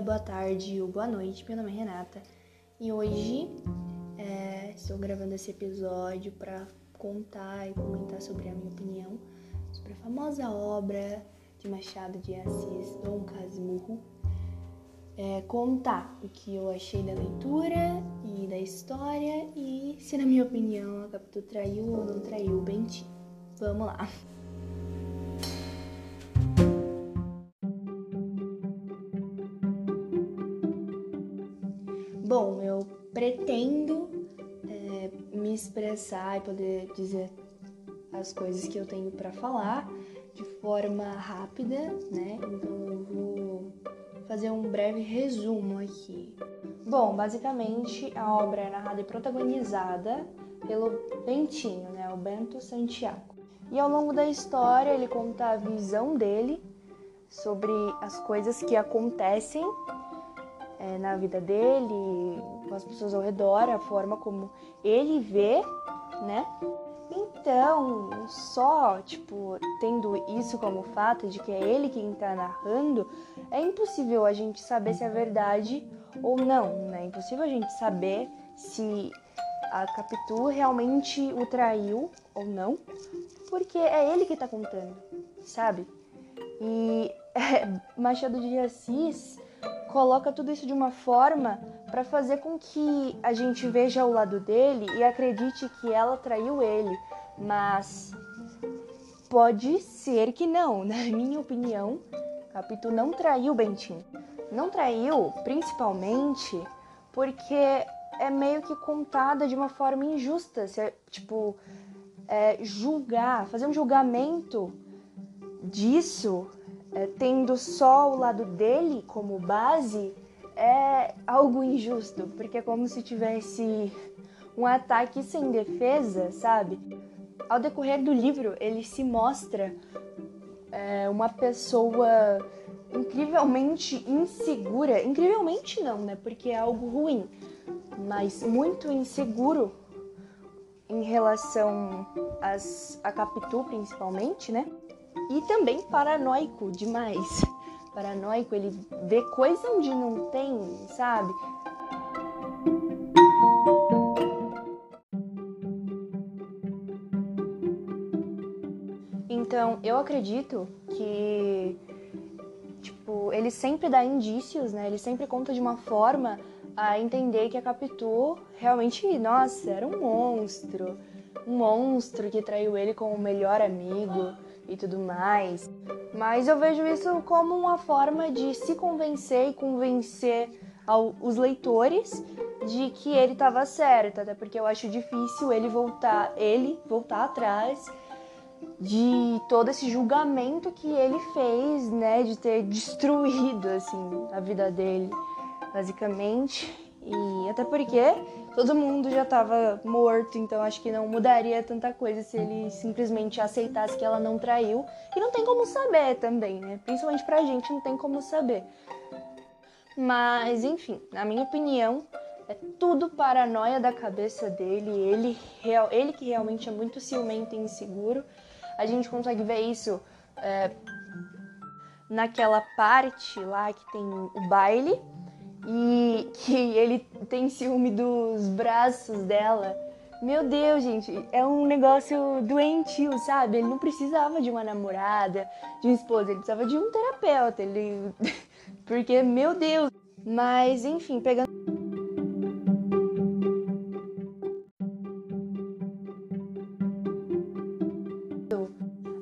dia, boa tarde ou boa noite. Meu nome é Renata e hoje é, estou gravando esse episódio para contar e comentar sobre a minha opinião sobre a famosa obra de Machado de Assis, Dom Casmurro. É, contar o que eu achei da leitura e da história e se, na minha opinião, a Capitu traiu ou não traiu o Bentinho. Vamos lá! É, me expressar e poder dizer as coisas que eu tenho para falar de forma rápida, né? Então eu vou fazer um breve resumo aqui. Bom, basicamente a obra é narrada e protagonizada pelo Bentinho, né? O Bento Santiago. E ao longo da história ele conta a visão dele sobre as coisas que acontecem é, na vida dele, com as pessoas ao redor, a forma como ele vê, né? Então, só, tipo, tendo isso como fato de que é ele quem tá narrando, é impossível a gente saber se é verdade ou não, né? É impossível a gente saber se a Capitu realmente o traiu ou não, porque é ele que tá contando, sabe? E é, Machado de Assis coloca tudo isso de uma forma para fazer com que a gente veja o lado dele e acredite que ela traiu ele, mas pode ser que não. Na minha opinião, Capitu não traiu Bentinho. Não traiu, principalmente porque é meio que contada de uma forma injusta, se é, tipo é, julgar, fazer um julgamento disso é, tendo só o lado dele como base é algo injusto, porque é como se tivesse um ataque sem defesa, sabe? Ao decorrer do livro, ele se mostra é, uma pessoa incrivelmente insegura. Incrivelmente não, né? Porque é algo ruim, mas muito inseguro em relação às, a Capitu, principalmente, né? E também paranoico demais. Paranoico, ele vê coisa onde não tem, sabe? Então, eu acredito que tipo, ele sempre dá indícios, né? Ele sempre conta de uma forma a entender que a Capitu realmente, nossa, era um monstro. Um monstro que traiu ele com o melhor amigo e tudo mais. Mas eu vejo isso como uma forma de se convencer e convencer ao, os leitores de que ele estava certo, até porque eu acho difícil ele voltar, ele voltar atrás de todo esse julgamento que ele fez, né, de ter destruído assim a vida dele, basicamente. E até porque todo mundo já estava morto, então acho que não mudaria tanta coisa se ele simplesmente aceitasse que ela não traiu. E não tem como saber também, né? Principalmente pra gente não tem como saber. Mas, enfim, na minha opinião, é tudo paranoia da cabeça dele. Ele, ele que realmente é muito ciumento e inseguro. A gente consegue ver isso é, naquela parte lá que tem o baile e que ele tem ciúme dos braços dela. Meu Deus, gente, é um negócio doentio, sabe? Ele não precisava de uma namorada, de uma esposa, ele precisava de um terapeuta. Ele porque meu Deus. Mas enfim, pegando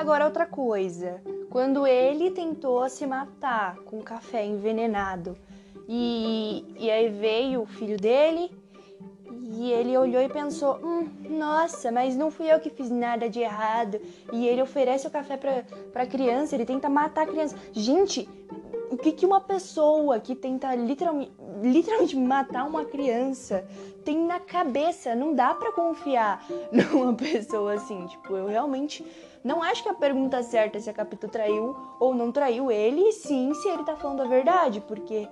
Agora outra coisa, quando ele tentou se matar com café envenenado, e, e aí veio o filho dele e ele olhou e pensou: hum, nossa, mas não fui eu que fiz nada de errado. E ele oferece o café pra, pra criança, ele tenta matar a criança. Gente, o que, que uma pessoa que tenta literalmente, literalmente matar uma criança tem na cabeça? Não dá para confiar numa pessoa assim. Tipo, eu realmente não acho que a pergunta certa é se a Capitu traiu ou não traiu ele, e sim se ele tá falando a verdade, porque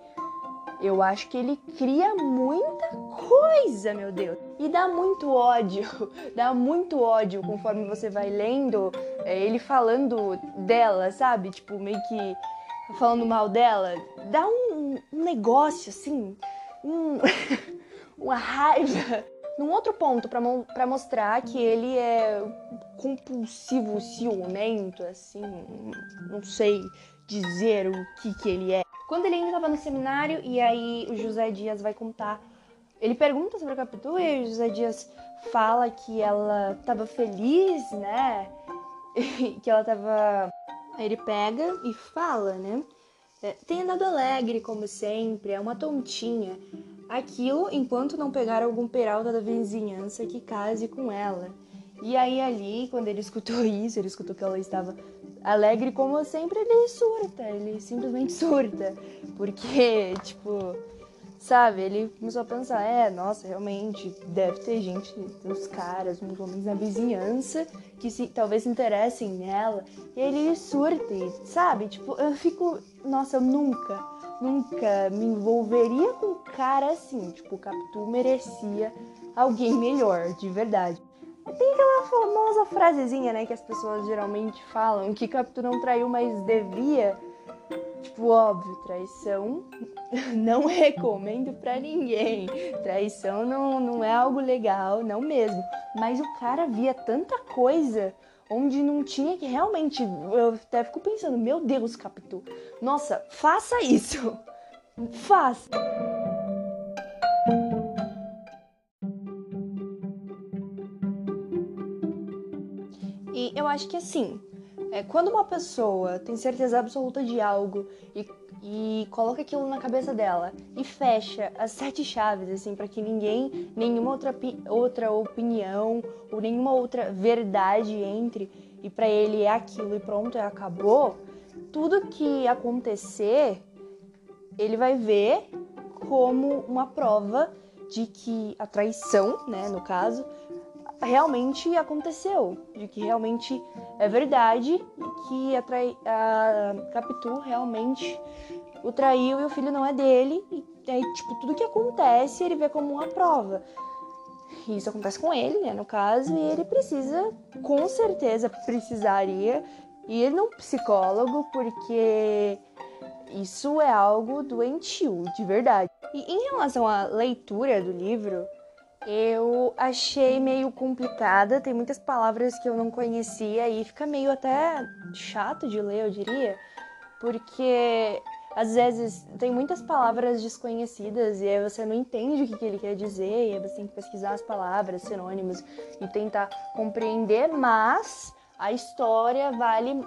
eu acho que ele cria muita coisa, meu Deus. E dá muito ódio, dá muito ódio conforme você vai lendo é, ele falando dela, sabe? Tipo, meio que falando mal dela. Dá um, um negócio assim, um, uma raiva. Num outro ponto, para mostrar que ele é compulsivo, ciumento, assim, não sei dizer o que, que ele é. Quando ele ainda estava no seminário, e aí o José Dias vai contar. Ele pergunta sobre a Capitu e o José Dias fala que ela estava feliz, né? que ela estava. Ele pega e fala, né? É, tem andado alegre, como sempre, é uma tontinha. Aquilo enquanto não pegar algum peralta da vizinhança que case com ela. E aí ali, quando ele escutou isso, ele escutou que ela estava alegre como sempre, ele surta, ele simplesmente surta. Porque, tipo, sabe, ele começou a pensar, é, nossa, realmente, deve ter gente, uns caras, uns homens na vizinhança que se, talvez se interessem nela. E ele surta, e, sabe, tipo, eu fico, nossa, eu nunca, nunca me envolveria com um cara assim. Tipo, o Capitu merecia alguém melhor, de verdade. Tem aquela famosa frasezinha, né, que as pessoas geralmente falam, que Capitu não traiu, mas devia. Tipo, óbvio, traição não recomendo para ninguém. Traição não, não é algo legal, não mesmo. Mas o cara via tanta coisa onde não tinha que realmente. Eu até fico pensando, meu Deus, Capitu, nossa, faça isso. Faça. E eu acho que assim, é, quando uma pessoa tem certeza absoluta de algo e, e coloca aquilo na cabeça dela e fecha as sete chaves, assim, para que ninguém, nenhuma outra, outra opinião ou nenhuma outra verdade entre e para ele é aquilo e pronto, é acabou, tudo que acontecer, ele vai ver como uma prova de que a traição, né, no caso, realmente aconteceu, de que realmente é verdade e que a, trai, a Capitu realmente o traiu e o filho não é dele. E aí, tipo, tudo que acontece ele vê como uma prova. E isso acontece com ele, né, no caso, e ele precisa, com certeza precisaria ir num psicólogo, porque isso é algo doentio, de verdade. E em relação à leitura do livro, eu achei meio complicada, tem muitas palavras que eu não conhecia e fica meio até chato de ler, eu diria, porque às vezes tem muitas palavras desconhecidas e aí você não entende o que, ele quer dizer, e aí você tem que pesquisar as palavras, sinônimos e tentar compreender, mas a história vale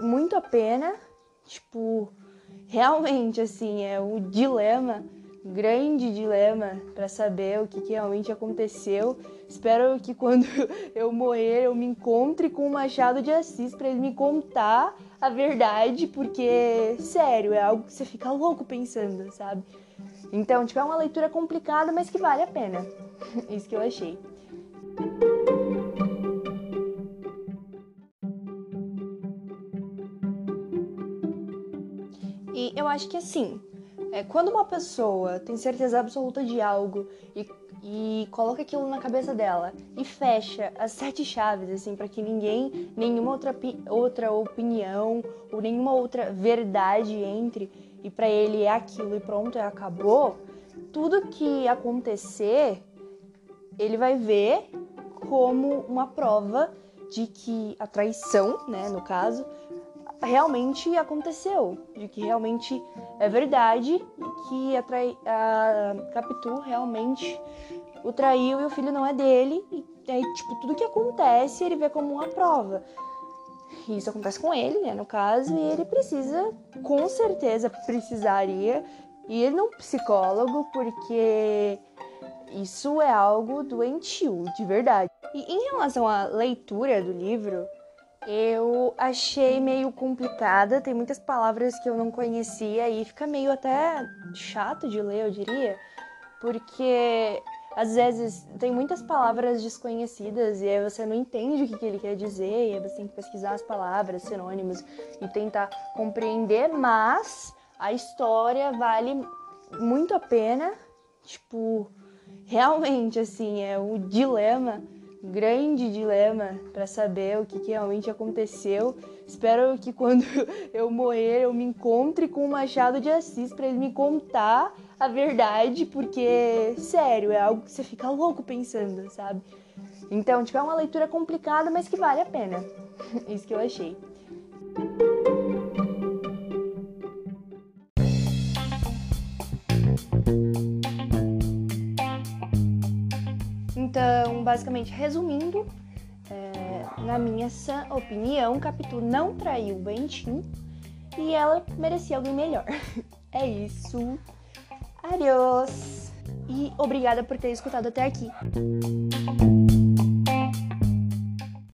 muito a pena, tipo, realmente assim, é o dilema grande dilema para saber o que, que, realmente aconteceu. Espero que quando eu morrer eu me encontre com o Machado de Assis para ele me contar a verdade, porque sério, é algo que você fica louco pensando, sabe? Então, tipo, é uma leitura complicada, mas que vale a pena. Isso que eu achei. E eu acho que assim, é, quando uma pessoa tem certeza absoluta de algo e, e coloca aquilo na cabeça dela e fecha as sete chaves, assim, para que ninguém, nenhuma outra, outra opinião ou nenhuma outra verdade entre e para ele é aquilo e pronto, é acabou, tudo que acontecer, ele vai ver como uma prova de que a traição, né, no caso, realmente aconteceu, de que realmente é verdade e que a, trai, a Capitu realmente o traiu e o filho não é dele. E aí, tipo, tudo que acontece ele vê como uma prova. E isso acontece com ele, né, no caso, e ele precisa, com certeza precisaria ir num psicólogo, porque isso é algo doentio, de verdade. E em relação à leitura do livro, eu achei meio complicada, tem muitas palavras que eu não conhecia e fica meio até chato de ler, eu diria, porque às vezes tem muitas palavras desconhecidas e aí você não entende o que, que ele quer dizer, e aí você tem que pesquisar as palavras, sinônimos e tentar compreender, mas a história vale muito a pena, tipo, realmente assim, é o dilema grande dilema para saber o que, que, realmente aconteceu. Espero que quando eu morrer eu me encontre com o Machado de Assis para ele me contar a verdade, porque sério, é algo que você fica louco pensando, sabe? Então, tipo, é uma leitura complicada, mas que vale a pena. Isso que eu achei. Então, basicamente, resumindo, é, na minha opinião, Capitu não traiu o Bentinho e ela merecia alguém melhor. É isso. Adiós! E obrigada por ter escutado até aqui.